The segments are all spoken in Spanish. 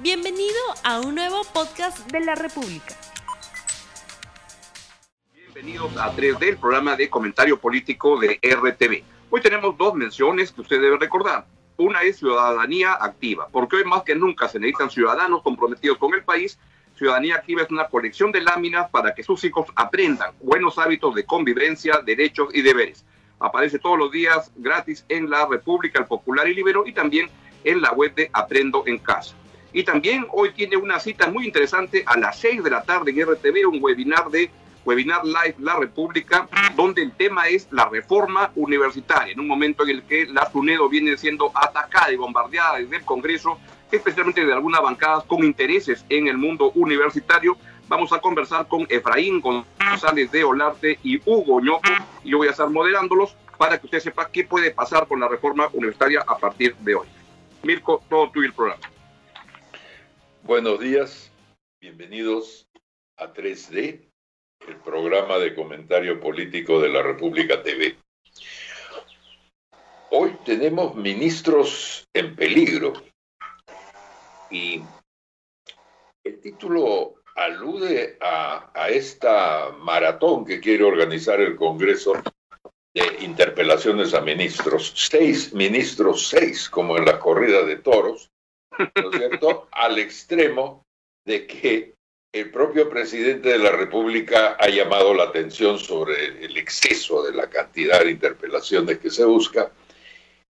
Bienvenido a un nuevo podcast de la República. Bienvenidos a 3D, el programa de comentario político de RTV. Hoy tenemos dos menciones que usted debe recordar. Una es ciudadanía activa, porque hoy más que nunca se necesitan ciudadanos comprometidos con el país. Ciudadanía activa es una colección de láminas para que sus hijos aprendan buenos hábitos de convivencia, derechos y deberes. Aparece todos los días gratis en la República, el Popular y Libero y también en la web de Aprendo en Casa. Y también hoy tiene una cita muy interesante a las 6 de la tarde en RTV, un webinar de Webinar Live La República, donde el tema es la reforma universitaria, en un momento en el que la SUNEDO viene siendo atacada y bombardeada desde el Congreso, especialmente de algunas bancadas con intereses en el mundo universitario. Vamos a conversar con Efraín González de Olarte y Hugo Ñoco, y yo voy a estar moderándolos para que usted sepa qué puede pasar con la reforma universitaria a partir de hoy. Mirko, todo tuyo el programa. Buenos días, bienvenidos a 3D, el programa de comentario político de la República TV. Hoy tenemos ministros en peligro y el título alude a, esta maratón que quiere organizar el Congreso de interpelaciones a ministros. Seis ministros, seis, como en la corrida de toros, ¿no es cierto? Al extremo de que el propio presidente de la República ha llamado la atención sobre el exceso de la cantidad de interpelaciones que se busca,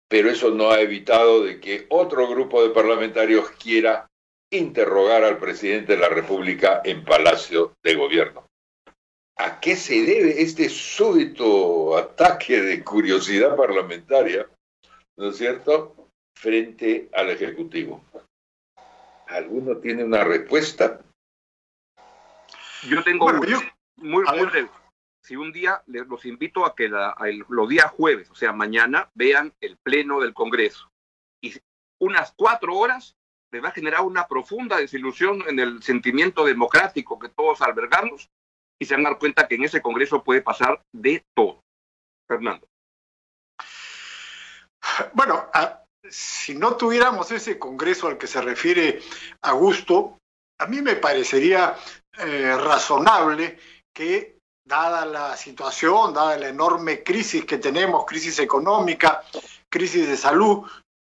pero eso no ha evitado de que otro grupo de parlamentarios quiera interrogar al presidente de la República en Palacio de Gobierno. ¿A qué se debe este súbito ataque de curiosidad parlamentaria, ¿no es cierto?, frente al Ejecutivo. ¿Alguno tiene una respuesta? Yo tengo bueno, yo, muy, muy breve. Si un día les, los invito a que la, a el, los días jueves, o sea, mañana, vean el pleno del Congreso. Y unas cuatro horas les va a generar una profunda desilusión en el sentimiento democrático que todos albergamos y se van a dar cuenta que en ese Congreso puede pasar de todo. Fernando. Bueno, a, si no tuviéramos ese Congreso al que se refiere Augusto, a mí me parecería eh, razonable que, dada la situación, dada la enorme crisis que tenemos, crisis económica, crisis de salud,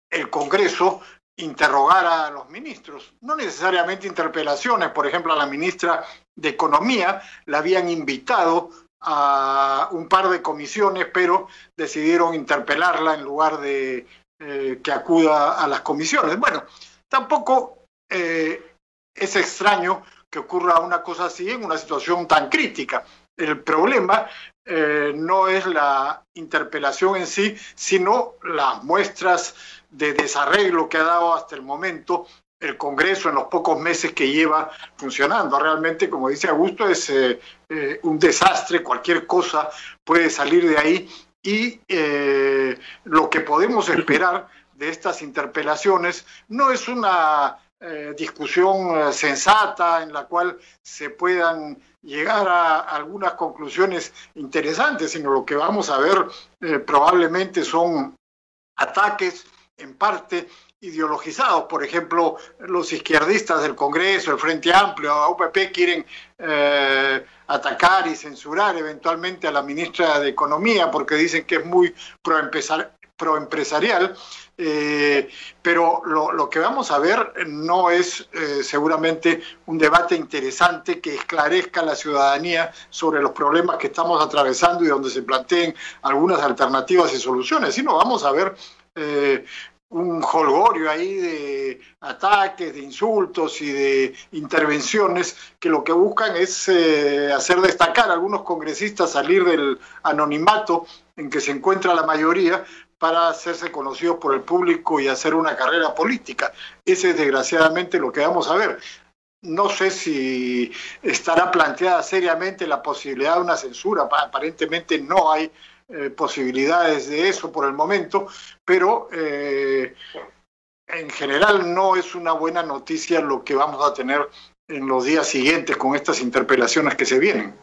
el Congreso interrogara a los ministros, no necesariamente interpelaciones, por ejemplo, a la ministra de Economía la habían invitado a un par de comisiones, pero decidieron interpelarla en lugar de eh, que acuda a las comisiones. Bueno, tampoco eh, es extraño que ocurra una cosa así en una situación tan crítica. El problema eh, no es la interpelación en sí, sino las muestras de desarreglo que ha dado hasta el momento el Congreso en los pocos meses que lleva funcionando. Realmente, como dice Augusto, es eh, eh, un desastre, cualquier cosa puede salir de ahí y eh, lo que podemos esperar de estas interpelaciones no es una eh, discusión sensata en la cual se puedan llegar a algunas conclusiones interesantes, sino lo que vamos a ver eh, probablemente son ataques en parte ideologizados. Por ejemplo, los izquierdistas del Congreso, el Frente Amplio, a UPP quieren eh, atacar y censurar eventualmente a la ministra de Economía porque dicen que es muy proempresarial. Eh, pero lo, que vamos a ver no es eh, seguramente un debate interesante que esclarezca a la ciudadanía sobre los problemas que estamos atravesando y donde se planteen algunas alternativas y soluciones, sino vamos a ver un holgorio ahí de ataques, de insultos y de intervenciones que lo que buscan es eh, hacer destacar a algunos congresistas, salir del anonimato en que se encuentra la mayoría para hacerse conocidos por el público y hacer una carrera política. Ese es desgraciadamente lo que vamos a ver. No sé si estará planteada seriamente la posibilidad de una censura, aparentemente no hay eh, posibilidades de eso por el momento, pero eh, en general no es una buena noticia lo que vamos a tener en los días siguientes con estas interpelaciones que se vienen.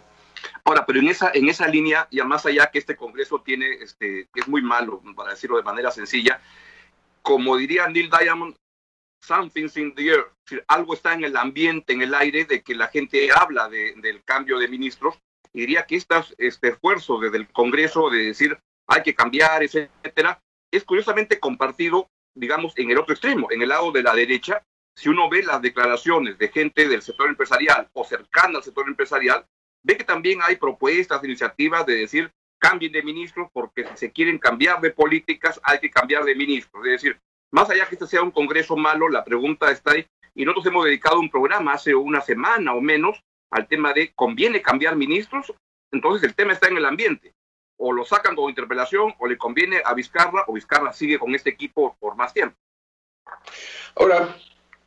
Ahora, pero en esa, en esa línea, ya más allá que este Congreso tiene, este, es muy malo, para decirlo de manera sencilla, como diría Neil Diamond, something's in the air, algo está en el ambiente, en el aire, de que la gente habla del cambio de ministros. Diría que estas, este esfuerzo desde el Congreso de decir hay que cambiar, etcétera, es curiosamente compartido, digamos, en el otro extremo, en el lado de la derecha. Si uno ve las declaraciones de gente del sector empresarial o cercana al sector empresarial, ve que también hay propuestas, iniciativas de decir cambien de ministros porque si se quieren cambiar de políticas hay que cambiar de ministros. Es decir, más allá que este sea un congreso malo, la pregunta está ahí. Y nosotros hemos dedicado un programa hace una semana o menos al tema de ¿conviene cambiar ministros? Entonces el tema está en el ambiente. O lo sacan con interpelación o le conviene a Vizcarra o Vizcarra sigue con este equipo por más tiempo. Ahora,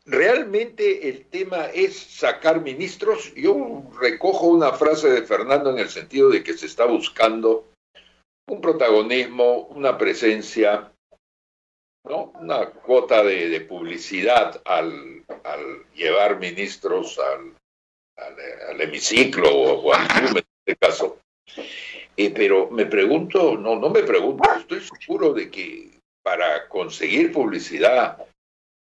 ¿realmente el tema es sacar ministros? Yo recojo una frase de Fernando en el sentido de que se está buscando un protagonismo, una presencia ¿no? una cuota de, publicidad al, llevar ministros al, al, hemiciclo o, al club en este caso. Eh, pero me pregunto, no, no me pregunto, estoy seguro de que para conseguir publicidad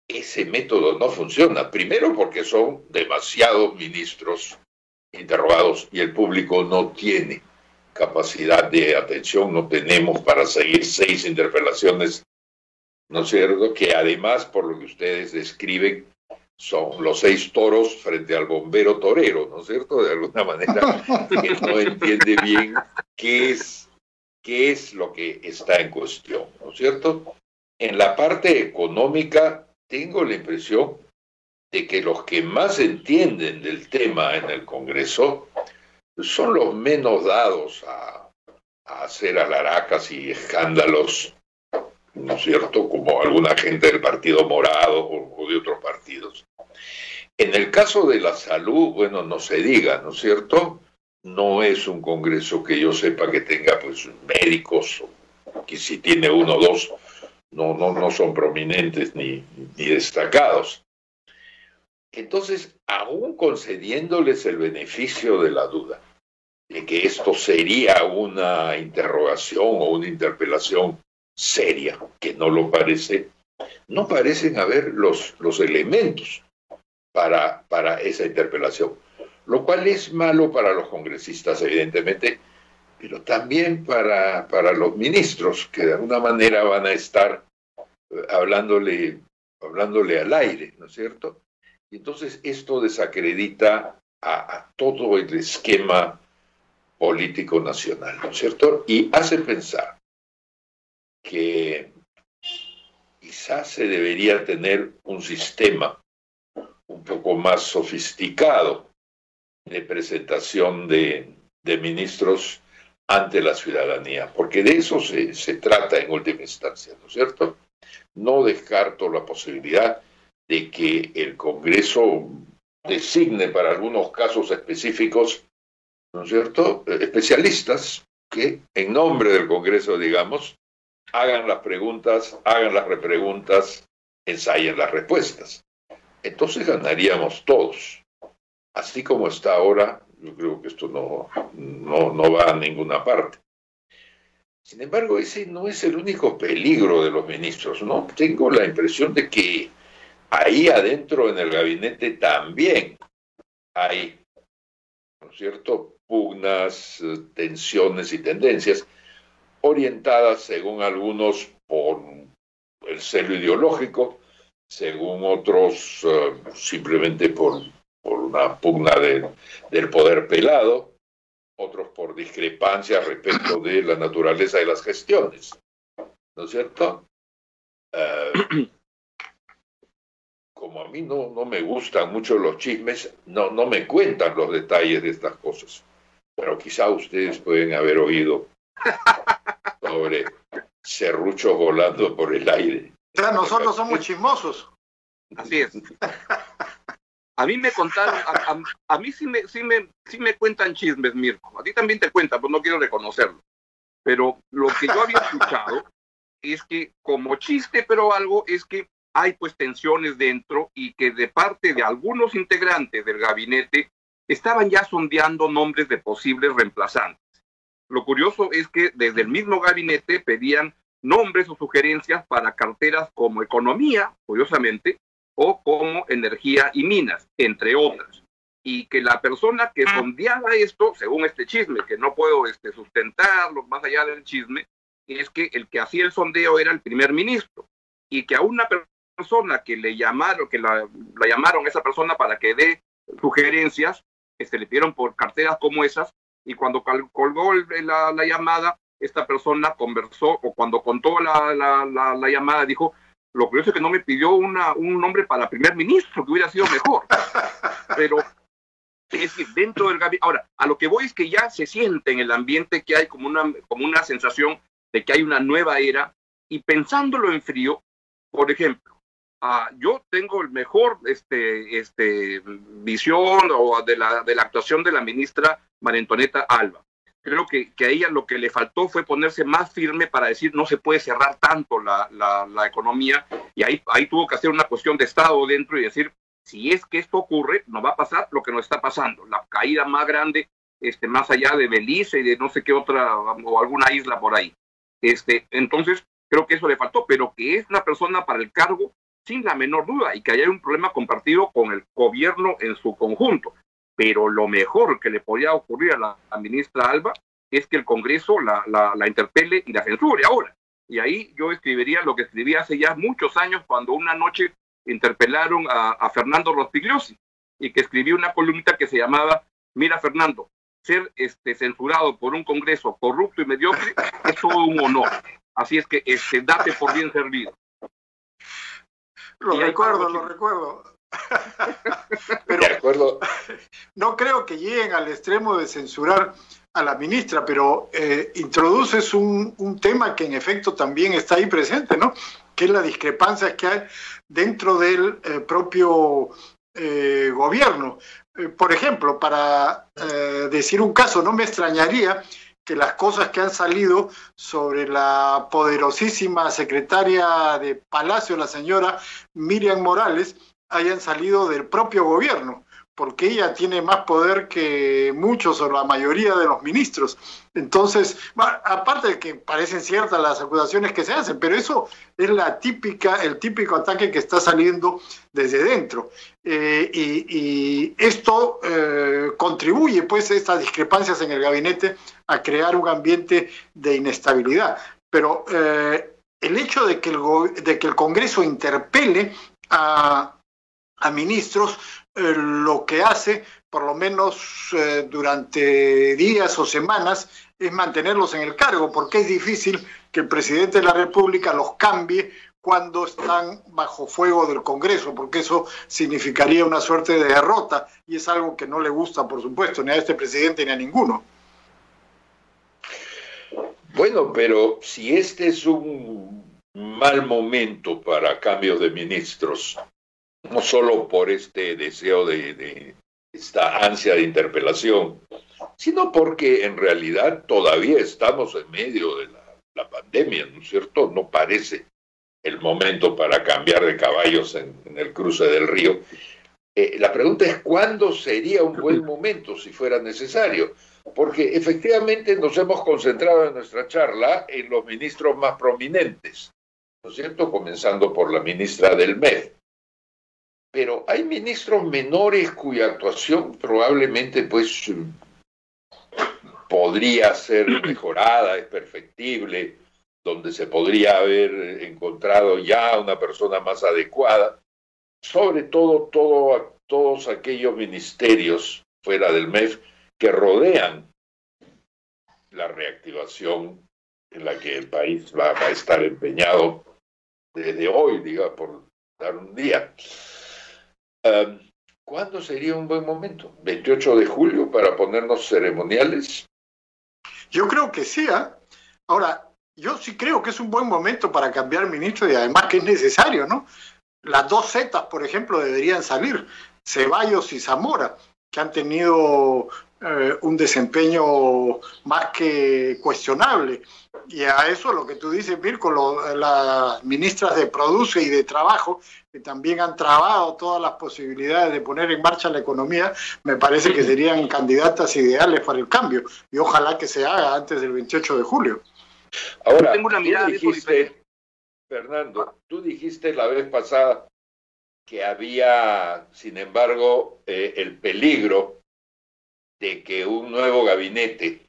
ese método no funciona. Primero porque son demasiados ministros interrogados y el público no tiene capacidad de atención, no tenemos para seguir seis interpelaciones ¿no es cierto? Que además, por lo que ustedes describen, son los seis toros frente al bombero torero, ¿no es cierto? De alguna manera, que no entiende bien qué es, qué es lo que está en cuestión, ¿no es cierto? En la parte económica, tengo la impresión de que los que más entienden del tema en el Congreso son los menos dados a, a hacer alaracas y escándalos ¿no es cierto?, como alguna gente del Partido Morado o, de otros partidos. En el caso de la salud, bueno, no se diga, ¿no es cierto? No es un congreso que yo sepa que tenga pues médicos, que si tiene uno o dos, no, no, no son prominentes ni, ni destacados. Entonces, aún concediéndoles el beneficio de la duda, de que esto sería una interrogación o una interpelación seria, que no lo parece, no parecen haber los, los elementos para, para esa interpelación, lo cual es malo para los congresistas, evidentemente, pero también para, para los ministros, que de alguna manera van a estar eh, hablándole, hablándole al aire, ¿no es cierto? Y entonces esto desacredita a, a todo el esquema político nacional, ¿no es cierto? Y hace pensar que quizás se debería tener un sistema un poco más sofisticado de presentación de, ministros ante la ciudadanía, porque de eso se, se, trata en última instancia, ¿no es cierto? No descarto la posibilidad de que el Congreso designe para algunos casos específicos, ¿no es cierto?, especialistas que en nombre del Congreso, digamos, hagan las preguntas, hagan las repreguntas, ensayen las respuestas. Entonces ganaríamos todos. Así como está ahora, yo creo que esto no, no, no va a ninguna parte. Sin embargo, ese no es el único peligro de los ministros, ¿no? Tengo la impresión de que ahí adentro en el gabinete también hay, ¿no es cierto?, pugnas, eh, tensiones y tendencias orientadas, según algunos, por el celo ideológico, según otros, eh, simplemente por, por, una pugna del poder pelado, otros por discrepancias respecto de la naturaleza de las gestiones. ¿No es cierto? Eh, como a mí no, no me gustan mucho los chismes, no, no me cuentan los detalles de estas cosas. Pero quizá ustedes pueden haber oído sobre serruchos volando por el aire. O sea, nosotros somos chismosos. Así es. A mí me contaron, a, mí sí me, sí, me, sí me cuentan chismes, Mirko. A ti también te cuentan, pues no quiero reconocerlo. Pero lo que yo había escuchado es que como chiste, pero algo, es que hay pues tensiones dentro y que de parte de algunos integrantes del gabinete estaban ya sondeando nombres de posibles reemplazantes. Lo curioso es que desde el mismo gabinete pedían nombres o sugerencias para carteras como economía, curiosamente, o como energía y minas, entre otras. Y que la persona que sondeaba esto, según este chisme, que no puedo este, sustentarlo más allá del chisme, es que el que hacía el sondeo era el primer ministro y que a una persona que le llamaron, que la, llamaron a esa persona para que dé sugerencias, que se le pidieron por carteras como esas, y cuando colgó la, la llamada, esta persona conversó o cuando contó la, la, llamada dijo, lo curioso es que no me pidió una, un nombre para primer ministro, que hubiera sido mejor. Pero es que dentro del gabinete, ahora, a lo que voy es que ya se siente en el ambiente que hay como una, como una sensación de que hay una nueva era, y pensándolo en frío, por ejemplo, yo tengo el mejor este, este, visión o de la, de la actuación de la ministra María Antonieta Alba. Creo que, que, a ella lo que le faltó fue ponerse más firme para decir no se puede cerrar tanto la, la, economía y ahí, ahí tuvo que hacer una cuestión de Estado dentro y decir si es que esto ocurre, no va a pasar lo que nos está pasando, la caída más grande, este, más allá de Belice y de no sé qué otra o alguna isla por ahí. Este, entonces, creo que eso le faltó, pero que es una persona para el cargo sin la menor duda y que haya un problema compartido con el gobierno en su conjunto pero lo mejor que le podía ocurrir a la, ministra Alba es que el Congreso la, la, interpele y la censure ahora. Y ahí yo escribiría lo que escribí hace ya muchos años cuando una noche interpelaron a, Fernando Rostigliosi y que escribí una columnita que se llamaba Mira Fernando, ser este, censurado por un Congreso corrupto y mediocre es todo un honor. Así es que este, date por bien servido. Lo recuerdo, lo recuerdo. pero no creo que lleguen al extremo de censurar a la ministra, pero eh, introduces un, tema que en efecto también está ahí presente, ¿no? Que es la discrepancia que hay dentro del eh, propio eh, gobierno. por ejemplo, para decir un caso, no me extrañaría que las cosas que han salido sobre la poderosísima secretaria de Palacio, la señora Miriam Morales, hayan salido del propio gobierno, porque ella tiene más poder que muchos o la mayoría de los ministros. Entonces, aparte de que parecen ciertas las acusaciones que se hacen, pero eso es la típica, el típico ataque que está saliendo desde dentro. Eh, y, esto eh, contribuye, pues, estas discrepancias en el gabinete a crear un ambiente de inestabilidad. Pero eh, el hecho de que el, de que el Congreso interpele a, a ministros lo que hace, por lo menos eh, durante días o semanas, es mantenerlos en el cargo, porque es difícil que el presidente de la República los cambie cuando están bajo fuego del Congreso, porque eso significaría una suerte de derrota y es algo que no le gusta, por supuesto, ni a este presidente ni a ninguno. Bueno, pero si este es un mal momento para cambios de ministros, no solo por este deseo de, esta ansia de interpelación, sino porque en realidad todavía estamos en medio de la, pandemia, ¿no es cierto? No parece el momento para cambiar de caballos en, el cruce del río. Eh, la pregunta es cuándo sería un buen momento si fuera necesario, porque efectivamente nos hemos concentrado en nuestra charla en los ministros más prominentes, ¿no es cierto? Comenzando por la ministra del MED pero hay ministros menores cuya actuación probablemente pues podría ser mejorada, es perfectible, donde se podría haber encontrado ya una persona más adecuada, sobre todo, todo todos aquellos ministerios fuera del MEF que rodean la reactivación en la que el país va, a estar empeñado desde hoy, diga, por dar un día. ¿Cuándo sería un buen momento? ¿28 de julio para ponernos ceremoniales? Yo creo que sí. ¿ah? Ahora, yo sí creo que es un buen momento para cambiar ministro y además que es necesario, ¿no? Las dos zetas, por ejemplo, deberían salir, Ceballos y Zamora, que han tenido eh, un desempeño más que cuestionable. Y a eso lo que tú dices, Mirko, las ministras de Produce y de Trabajo, que también han trabado todas las posibilidades de poner en marcha la economía, me parece que serían candidatas ideales para el cambio. Y ojalá que se haga antes del 28 de julio. Ahora, tengo una mirada dijiste, Fernando, tú dijiste la vez pasada que había, sin embargo, eh, el peligro de que un nuevo gabinete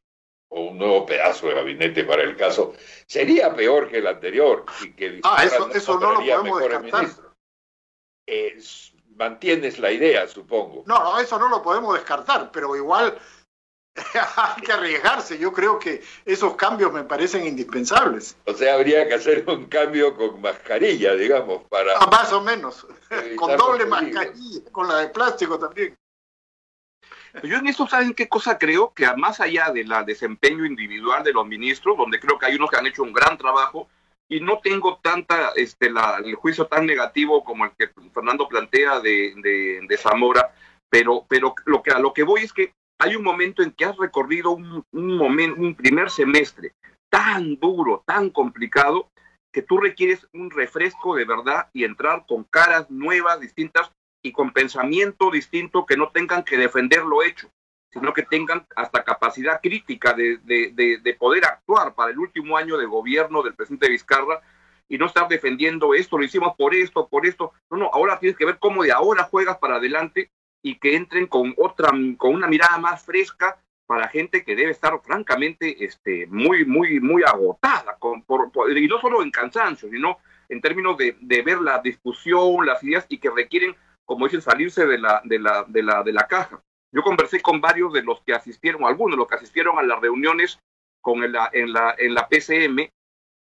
o un nuevo pedazo de gabinete para el caso sería peor que el anterior y que ah, eso, eso no lo podemos descartar. mantienes la idea, supongo. No, no, eso no lo podemos descartar, pero igual hay que arriesgarse. Yo creo que esos cambios me parecen indispensables. O sea, habría que hacer un cambio con mascarilla, digamos, para... Ah, más o menos, con doble mascarilla, con la de plástico también. Yo en eso, ¿saben qué cosa creo? Que más allá del desempeño individual de los ministros, donde creo que hay unos que han hecho un gran trabajo, y no tengo tanta, este, la, el juicio tan negativo como el que Fernando plantea de, de, de Zamora, pero, pero lo que, a lo que voy es que hay un momento en que has recorrido un, un, momento, un primer semestre tan duro, tan complicado, que tú requieres un refresco de verdad y entrar con caras nuevas, distintas y con pensamiento distinto que no tengan que defender lo hecho, sino que tengan hasta capacidad crítica de, de, de, poder actuar para el último año de gobierno del presidente Vizcarra y no estar defendiendo esto, lo hicimos por esto, por esto. No, no, ahora tienes que ver cómo de ahora juegas para adelante y que entren con otra, con una mirada más fresca para gente que debe estar francamente este, muy, muy, muy agotada, con, por, y no solo en cansancio, sino en términos de, de, ver la discusión, las ideas y que requieren, como dicen, salirse de la, de la, de la, de la caja. Yo conversé con varios de los que asistieron, algunos de los que asistieron a las reuniones con el, en, la, en la PCM,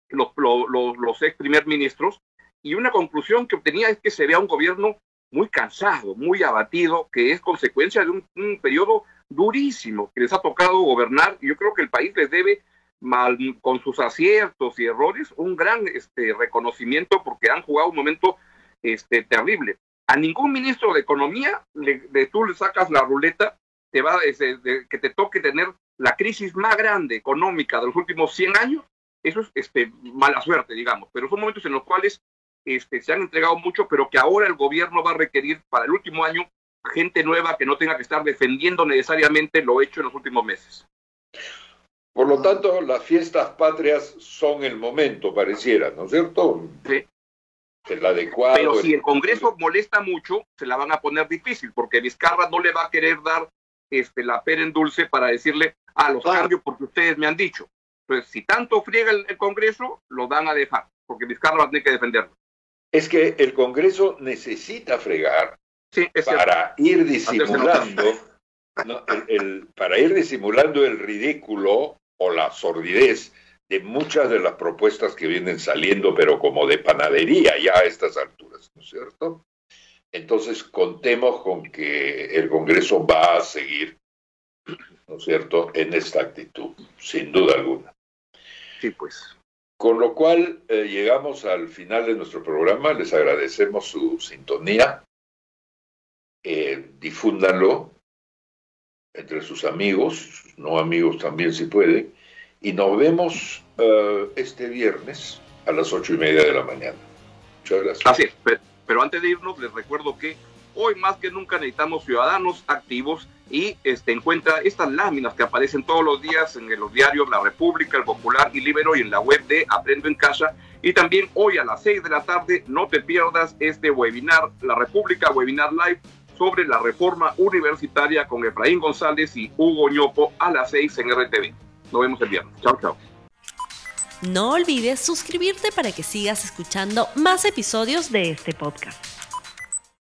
los, los, los ex primer ministros, y una conclusión que obtenía es que se vea un gobierno muy cansado, muy abatido, que es consecuencia de un, periodo durísimo que les ha tocado gobernar. Yo creo que el país les debe, mal, con sus aciertos y errores, un gran este, reconocimiento porque han jugado un momento este, terrible. A ningún ministro de Economía le, de, tú le sacas la ruleta te va, este, de, que te toque tener la crisis más grande económica de los últimos 100 años. Eso es este, mala suerte, digamos, pero son momentos en los cuales este, se han entregado mucho, pero que ahora el gobierno va a requerir para el último año gente nueva que no tenga que estar defendiendo necesariamente lo hecho en los últimos meses. Por lo tanto, las fiestas patrias son el momento, pareciera, ¿no es cierto? Sí. El adecuado. Pero si el Congreso molesta mucho, se la van a poner difícil, porque Vizcarra no le va a querer dar este, la pera en dulce para decirle a ah, los cambios porque ustedes me han dicho. Entonces, si tanto friega el, el Congreso, lo van a dejar, porque Vizcarra va a tener que defenderlo. Es que el Congreso necesita fregar para ir disimulando, el, para ir disimulando el ridículo o la sordidez de muchas de las propuestas que vienen saliendo, pero como de panadería ya a estas alturas, ¿no es cierto? Entonces contemos con que el Congreso va a seguir, ¿no es cierto?, en esta actitud, sin duda alguna. Sí, pues. Con lo cual eh, llegamos al final de nuestro programa. Les agradecemos su sintonía. Eh, difúndanlo entre sus amigos, no amigos también si puede. Y nos vemos uh, este viernes a las ocho y media de la mañana. Muchas gracias. Así es, pero, antes de irnos les recuerdo que hoy más que nunca necesitamos ciudadanos activos y este, encuentra estas láminas que aparecen todos los días en los diarios La República, El Popular y Libero y en la web de Aprendo en Casa. Y también hoy a las 6 de la tarde no te pierdas este webinar, La República Webinar Live, sobre la reforma universitaria con Efraín González y Hugo Ñopo a las 6 en RTV. Nos vemos el viernes. Chao, chao. No olvides suscribirte para que sigas escuchando más episodios de este podcast.